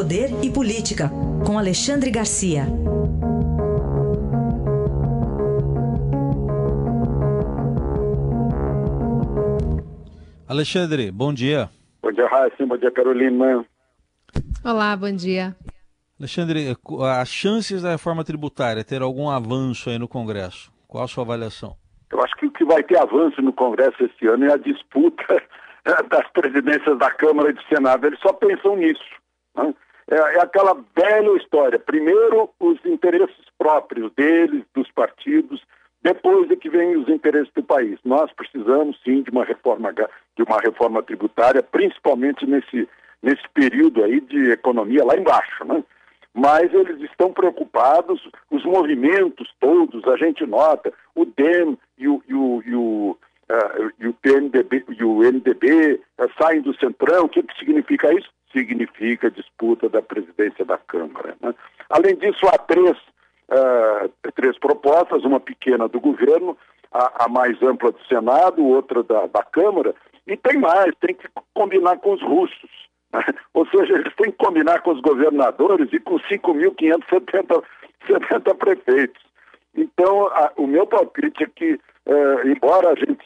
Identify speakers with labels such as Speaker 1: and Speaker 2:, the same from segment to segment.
Speaker 1: Poder e Política, com Alexandre Garcia.
Speaker 2: Alexandre, bom dia.
Speaker 3: Bom dia, Raíssa. Bom dia, Carolina.
Speaker 4: Olá, bom dia.
Speaker 2: Alexandre, as chances da reforma tributária ter algum avanço aí no Congresso? Qual a sua avaliação?
Speaker 3: Eu acho que o que vai ter avanço no Congresso esse ano é a disputa das presidências da Câmara e do Senado. Eles só pensam nisso. Né? É, é aquela velha história. Primeiro, os interesses próprios deles, dos partidos, depois é que vem os interesses do país. Nós precisamos sim de uma reforma de uma reforma tributária, principalmente nesse nesse período aí de economia lá embaixo, né? Mas eles estão preocupados, os movimentos todos, a gente nota, o DEM e o, e o, e o, uh, e o PMDB e o MDB uh, saem do centrão, o que, que significa isso? Significa disputa da presidência da Câmara. Né? Além disso, há três uh, três propostas, uma pequena do governo, a, a, mais ampla do Senado, outra da, da Câmara, e tem mais, tem que combinar com os russos. Né? Ou seja, eles têm que combinar com os governadores e com 5.570 prefeitos. Então, a, o meu palpite é que, uh, embora a gente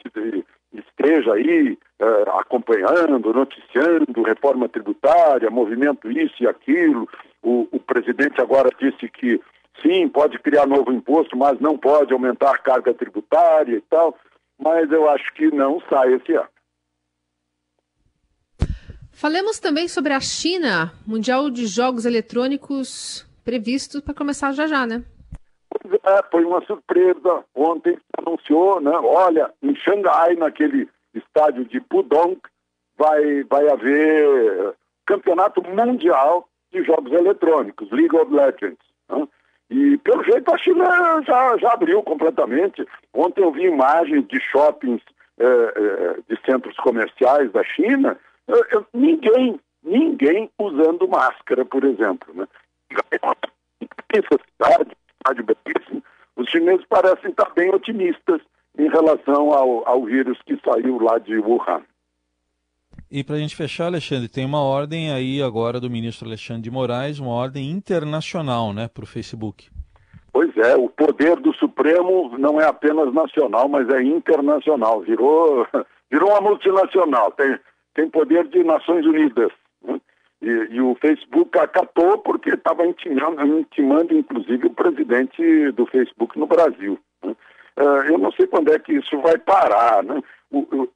Speaker 3: esteja aí uh, acompanhando, noticiando reforma tributária, movimento isso e aquilo, o, o presidente agora disse que sim, pode criar novo imposto, mas não pode aumentar a carga tributária e tal, mas eu acho que não sai esse ano.
Speaker 4: Falemos também sobre a China, Mundial de Jogos Eletrônicos previsto para começar já já, né?
Speaker 3: É, foi uma surpresa. Ontem anunciou, né? Olha, em Xangai, naquele estádio de Pudong, vai, vai haver campeonato mundial de jogos eletrônicos, League of Legends. Né? E pelo jeito a China já, já abriu completamente. Ontem eu vi imagens de shoppings eh, eh, de centros comerciais da China, eh, ninguém, ninguém usando máscara, por exemplo. Né? Essa cidade, cidade belíssima, os chineses parecem estar bem otimistas em relação ao, ao vírus que saiu lá de Wuhan.
Speaker 2: E para a gente fechar, Alexandre, tem uma ordem aí agora do ministro Alexandre de Moraes, uma ordem internacional, né, para o Facebook.
Speaker 3: Pois é, o poder do Supremo não é apenas nacional, mas é internacional. Virou, virou uma multinacional, tem, tem poder de Nações Unidas. Né? E, e, o Facebook acatou porque estava intimando, intimando, inclusive, o presidente do Facebook no Brasil. Né? Uh, eu não sei quando é que isso vai parar. Né?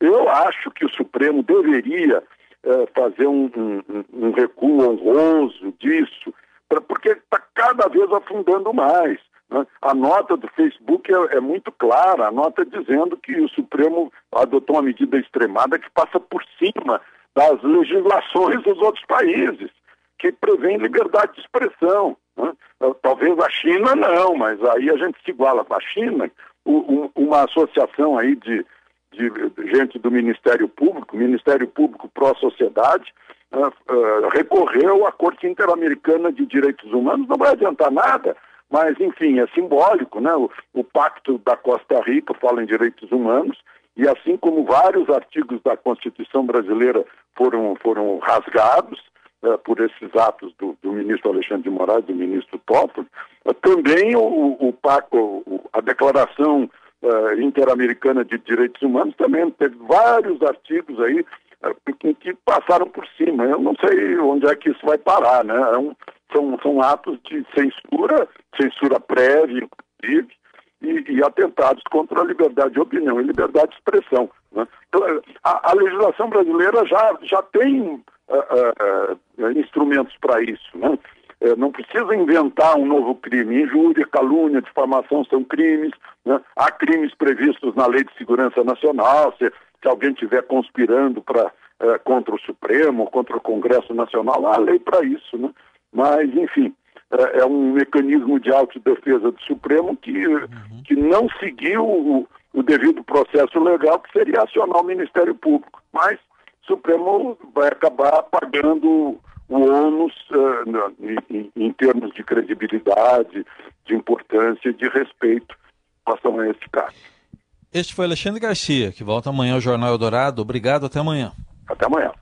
Speaker 3: eu acho que o Supremo deveria uh, fazer um, um, um, recuo honroso disso, pra, porque está cada vez afundando mais. Né? A nota do Facebook é, é, muito clara, a nota dizendo que o Supremo adotou uma medida extremada que passa por cima das legislações dos outros países, que prevêem liberdade de expressão. Né? Talvez a China não, mas aí a gente se iguala com a China, uma associação aí de, de gente do Ministério Público, Ministério Público pró-sociedade, uh, uh, recorreu à Corte Interamericana de Direitos Humanos, não vai adiantar nada, mas enfim, é simbólico, né? O, o Pacto da Costa Rica fala em direitos humanos, e assim como vários artigos da Constituição brasileira foram, foram rasgados, uh, por esses atos do, do, ministro Alexandre de Moraes, do ministro Toffoli, uh, também o, o, o, a Declaração uh, Interamericana de Direitos Humanos também teve vários artigos aí que passaram por cima. Eu não sei onde é que isso vai parar, né? É um, são, são atos de censura, censura prévia, inclusive, e, e, atentados contra a liberdade de opinião e liberdade de expressão. Né? Então, a, a, legislação brasileira já, já tem uh, uh, instrumentos para isso. Né? Não precisa inventar um novo crime. Injúria, calúnia, difamação são crimes. Né? Há crimes previstos na Lei de Segurança Nacional. Se, se alguém estiver conspirando pra, contra o Supremo, contra o Congresso Nacional, há lei para isso. Né? Mas, enfim, é, é um mecanismo de autodefesa do Supremo que, uhum. que não seguiu o, o devido processo legal, que seria acionar o Ministério Público. Mas o Supremo vai acabar pagando o ônus uh, em, em, termos de credibilidade, de importância e de respeito em relação a esse caso.
Speaker 2: Este foi Alexandre Garcia, que volta amanhã ao Jornal Eldorado. Obrigado, até amanhã.
Speaker 3: Até amanhã.